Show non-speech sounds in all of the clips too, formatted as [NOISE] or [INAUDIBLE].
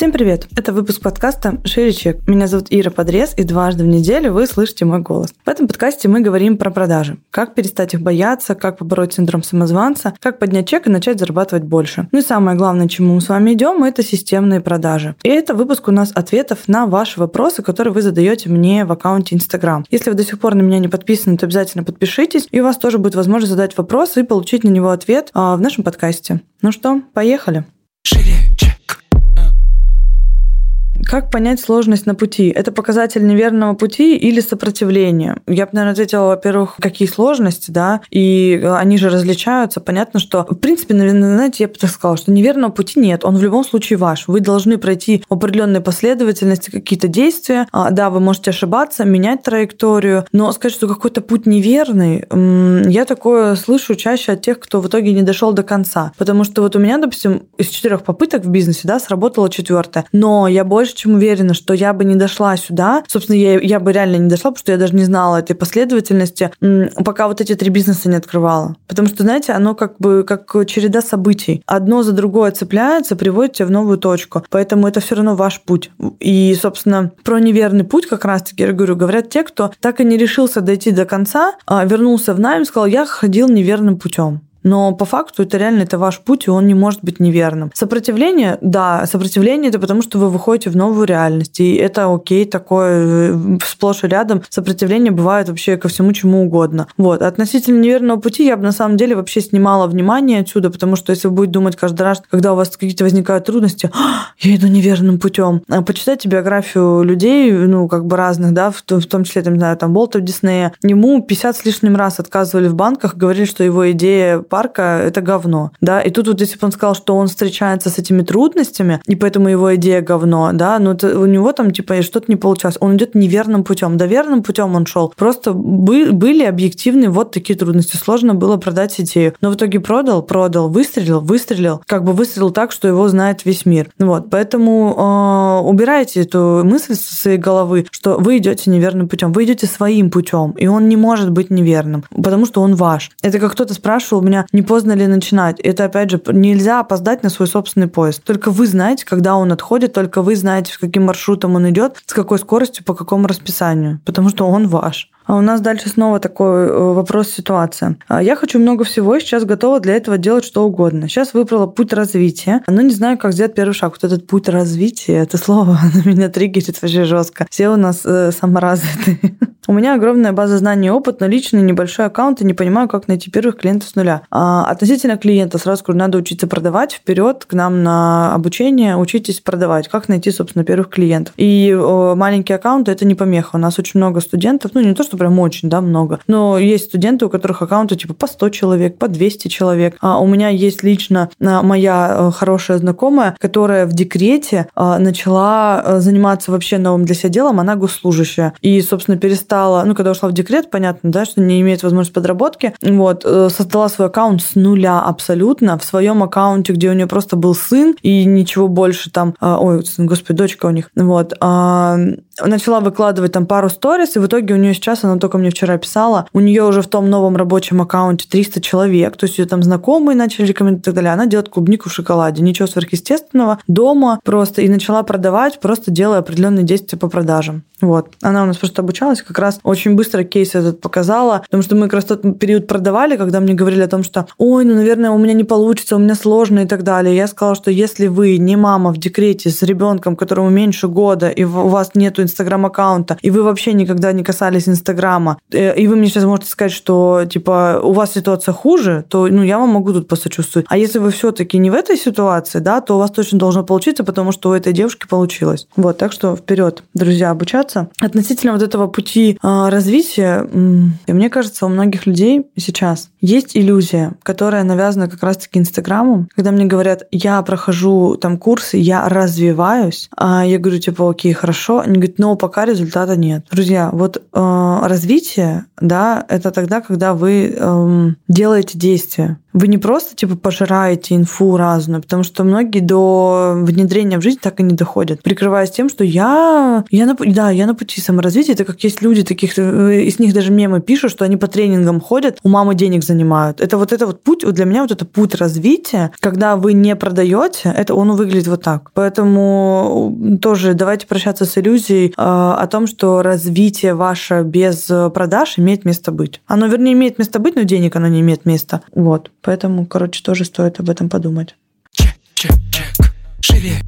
Всем привет! Это выпуск подкаста «Шире чек». Меня зовут Ира Подрез, и дважды в неделю вы слышите мой голос. В этом подкасте мы говорим про продажи. Как перестать их бояться, как побороть синдром самозванца, как поднять чек и начать зарабатывать больше. Ну и самое главное, чему мы с вами идем, это системные продажи. И это выпуск у нас ответов на ваши вопросы, которые вы задаете мне в аккаунте Instagram. Если вы до сих пор на меня не подписаны, то обязательно подпишитесь, и у вас тоже будет возможность задать вопрос и получить на него ответ а, в нашем подкасте. Ну что, поехали! Как понять сложность на пути? Это показатель неверного пути или сопротивления? Я бы, наверное, ответила, во-первых, какие сложности, да, и они же различаются. Понятно, что, в принципе, наверное, знаете, я бы так сказала, что неверного пути нет, он в любом случае ваш. Вы должны пройти в определенной последовательности какие-то действия. А, да, вы можете ошибаться, менять траекторию, но сказать, что какой-то путь неверный, я такое слышу чаще от тех, кто в итоге не дошел до конца. Потому что вот у меня, допустим, из четырех попыток в бизнесе, да, сработала четвертая. Но я больше чем уверена, что я бы не дошла сюда. Собственно, я, я бы реально не дошла, потому что я даже не знала этой последовательности, пока вот эти три бизнеса не открывала. Потому что, знаете, оно как бы как череда событий. Одно за другое цепляется, приводит тебя в новую точку. Поэтому это все равно ваш путь. И, собственно, про неверный путь как раз-таки, я говорю, говорят те, кто так и не решился дойти до конца, а вернулся в найм, сказал, я ходил неверным путем. Но по факту это реально это ваш путь, и он не может быть неверным. Сопротивление, да, сопротивление это потому, что вы выходите в новую реальность, и это окей, такое э, сплошь и рядом. Сопротивление бывает вообще ко всему чему угодно. Вот. Относительно неверного пути я бы на самом деле вообще снимала внимание отсюда, потому что если вы будете думать каждый раз, когда у вас какие-то возникают трудности, «А, я иду неверным путем. А почитайте биографию людей, ну, как бы разных, да, в в том числе, там, не знаю, там, Болта Диснея. Ему 50 с лишним раз отказывали в банках, говорили, что его идея парка – это говно, да, и тут вот если бы он сказал, что он встречается с этими трудностями, и поэтому его идея говно, да, но это, у него там типа что-то не получалось, он идет неверным путем, да верным путем он шел, просто бы, были объективные вот такие трудности, сложно было продать идею, но в итоге продал, продал, выстрелил, выстрелил, как бы выстрелил так, что его знает весь мир, вот, поэтому э, убирайте эту мысль со своей головы, что вы идете неверным путем, вы идете своим путем, и он не может быть неверным, потому что он ваш. Это как кто-то спрашивал меня, не поздно ли начинать. Это, опять же, нельзя опоздать на свой собственный поезд. Только вы знаете, когда он отходит, только вы знаете, с каким маршрутом он идет, с какой скоростью, по какому расписанию, потому что он ваш. А у нас дальше снова такой э, вопрос-ситуация. А я хочу много всего и сейчас готова для этого делать что угодно. Сейчас выбрала путь развития, но не знаю, как сделать первый шаг. Вот этот путь развития, это слово [LAUGHS] на меня триггерит вообще жестко. Все у нас э, саморазвитые. [LAUGHS] У меня огромная база знаний и опыт, но личный небольшой аккаунт и не понимаю, как найти первых клиентов с нуля. А относительно клиента, сразу скажу, надо учиться продавать вперед к нам на обучение, учитесь продавать, как найти, собственно, первых клиентов. И о, маленькие аккаунты – это не помеха. У нас очень много студентов, ну не то, что прям очень, да, много, но есть студенты, у которых аккаунты типа по 100 человек, по 200 человек. А у меня есть лично а, моя э, хорошая знакомая, которая в декрете а, начала э, заниматься вообще новым для себя делом, она госслужащая. И, собственно, перестала стала, ну, когда ушла в декрет, понятно, да, что не имеет возможности подработки, вот, э, создала свой аккаунт с нуля абсолютно, в своем аккаунте, где у нее просто был сын и ничего больше там, а, ой, господи, дочка у них, вот, начала выкладывать там пару сторис, и в итоге у нее сейчас, она только мне вчера писала, у нее уже в том новом рабочем аккаунте 300 человек, то есть ее там знакомые начали рекомендовать и так далее. Она делает клубнику в шоколаде, ничего сверхъестественного, дома просто, и начала продавать, просто делая определенные действия по продажам. Вот. Она у нас просто обучалась, как раз очень быстро кейс этот показала, потому что мы как раз тот период продавали, когда мне говорили о том, что ой, ну, наверное, у меня не получится, у меня сложно и так далее. Я сказала, что если вы не мама в декрете с ребенком, которому меньше года, и у вас нету инстаграм-аккаунта, и вы вообще никогда не касались инстаграма, э, и вы мне сейчас можете сказать, что, типа, у вас ситуация хуже, то, ну, я вам могу тут посочувствовать. А если вы все-таки не в этой ситуации, да, то у вас точно должно получиться, потому что у этой девушки получилось. Вот, так что вперед, друзья, обучаться развиваться. Относительно вот этого пути а, развития, мне кажется, у многих людей сейчас есть иллюзия, которая навязана как раз-таки Инстаграму, когда мне говорят, я прохожу там курсы, я развиваюсь, а я говорю, типа, окей, хорошо, они говорят, но пока результата нет. Друзья, вот э, развитие, да, это тогда, когда вы э, делаете действия. Вы не просто типа пожираете инфу разную, потому что многие до внедрения в жизнь так и не доходят, прикрываясь тем, что я, я на, да, я на пути саморазвития. Это как есть люди таких, э, из них даже мемы пишут, что они по тренингам ходят, у мамы денег занимают. Это вот это вот путь, для меня вот это путь развития, когда вы не продаете, это он выглядит вот так. Поэтому тоже давайте прощаться с иллюзией э, о том, что развитие ваше без продаж имеет место быть. Оно, вернее, имеет место быть, но денег оно не имеет места. Вот. Поэтому, короче, тоже стоит об этом подумать. Чек, чек, чек. Живее.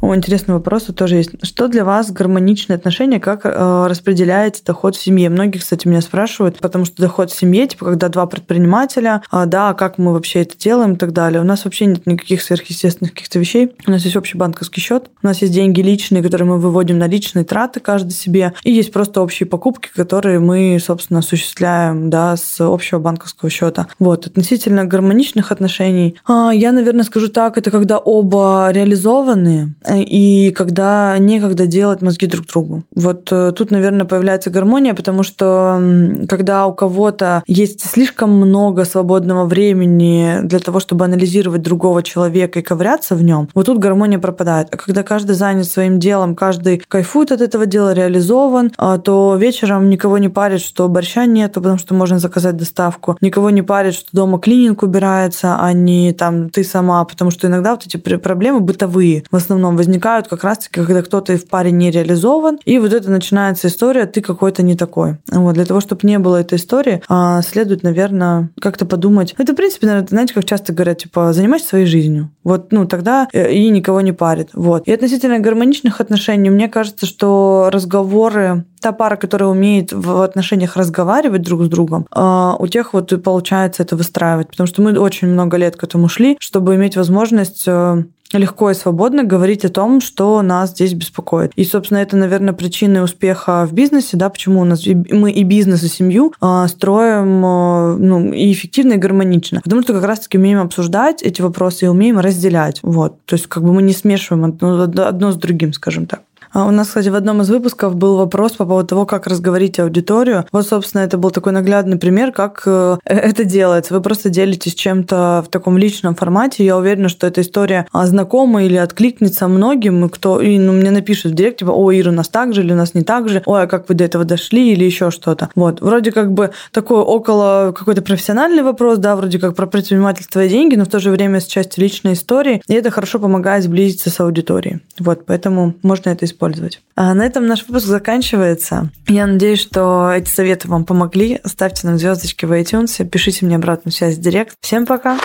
О, интересный вопрос тоже есть. Что для вас гармоничные отношения, как э, распределяете доход в семье? Многие, кстати, меня спрашивают, потому что доход в семье, типа, когда два предпринимателя, э, да, как мы вообще это делаем и так далее. У нас вообще нет никаких сверхъестественных каких-то вещей. У нас есть общий банковский счет, у нас есть деньги личные, которые мы выводим на личные траты каждый себе, и есть просто общие покупки, которые мы, собственно, осуществляем, да, с общего банковского счета. Вот, относительно гармоничных отношений, э, я, наверное, скажу так, это когда оба реализованы, и когда некогда делать мозги друг другу. Вот э, тут, наверное, появляется гармония, потому что когда у кого-то есть слишком много свободного времени для того, чтобы анализировать другого человека и ковыряться в нем, вот тут гармония пропадает. А когда каждый занят своим делом, каждый кайфует от этого дела, реализован, а, то вечером никого не парит, что борща нету, потому что можно заказать доставку. Никого не парит, что дома клининг убирается, а не там ты сама, потому что иногда вот эти проблемы бытовые в основном возникают как раз-таки, когда кто-то в паре не реализован, и вот это начинается история, ты какой-то не такой. Вот, для того, чтобы не было этой истории, а, следует, наверное, как-то подумать. Это, в принципе, наверное, знаете, как часто говорят, типа, занимайся своей жизнью. Вот, ну, тогда э, и никого не парит. Вот. И относительно гармоничных отношений, мне кажется, что разговоры та пара, которая умеет в отношениях разговаривать друг с другом, а, у тех вот и получается это выстраивать. Потому что мы очень много лет к этому шли, чтобы иметь возможность э, легко и свободно говорить о том, что нас здесь беспокоит. И, собственно, это, наверное, причина успеха в бизнесе, да, почему у нас мы и бизнес, и семью а, строим а, ну, и эффективно, и гармонично. Потому что как раз-таки умеем обсуждать эти вопросы и умеем разделять. Вот. То есть как бы мы не смешиваем одно, одно с другим, скажем так. А у нас, кстати, в одном из выпусков был вопрос по поводу того, как разговорить аудиторию. Вот, собственно, это был такой наглядный пример, как э, это делается. Вы просто делитесь чем-то в таком личном формате. Я уверена, что эта история а, знакома или откликнется многим, кто и ну, мне напишут в директ, типа, о, Ира, у нас так же или у нас не так же, ой, а как вы до этого дошли или еще что-то. Вот. Вроде как бы такой около какой-то профессиональный вопрос, да, вроде как про предпринимательство и деньги, но в то же время с частью личной истории, и это хорошо помогает сблизиться с аудиторией. Вот, поэтому можно это использовать использовать. А на этом наш выпуск заканчивается. Я надеюсь, что эти советы вам помогли. Ставьте нам звездочки в iTunes, пишите мне обратную связь в директ. Всем пока!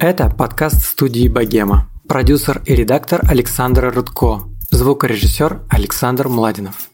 Это подкаст студии «Богема». Продюсер и редактор Александр Рудко. Звукорежиссер Александр Младинов.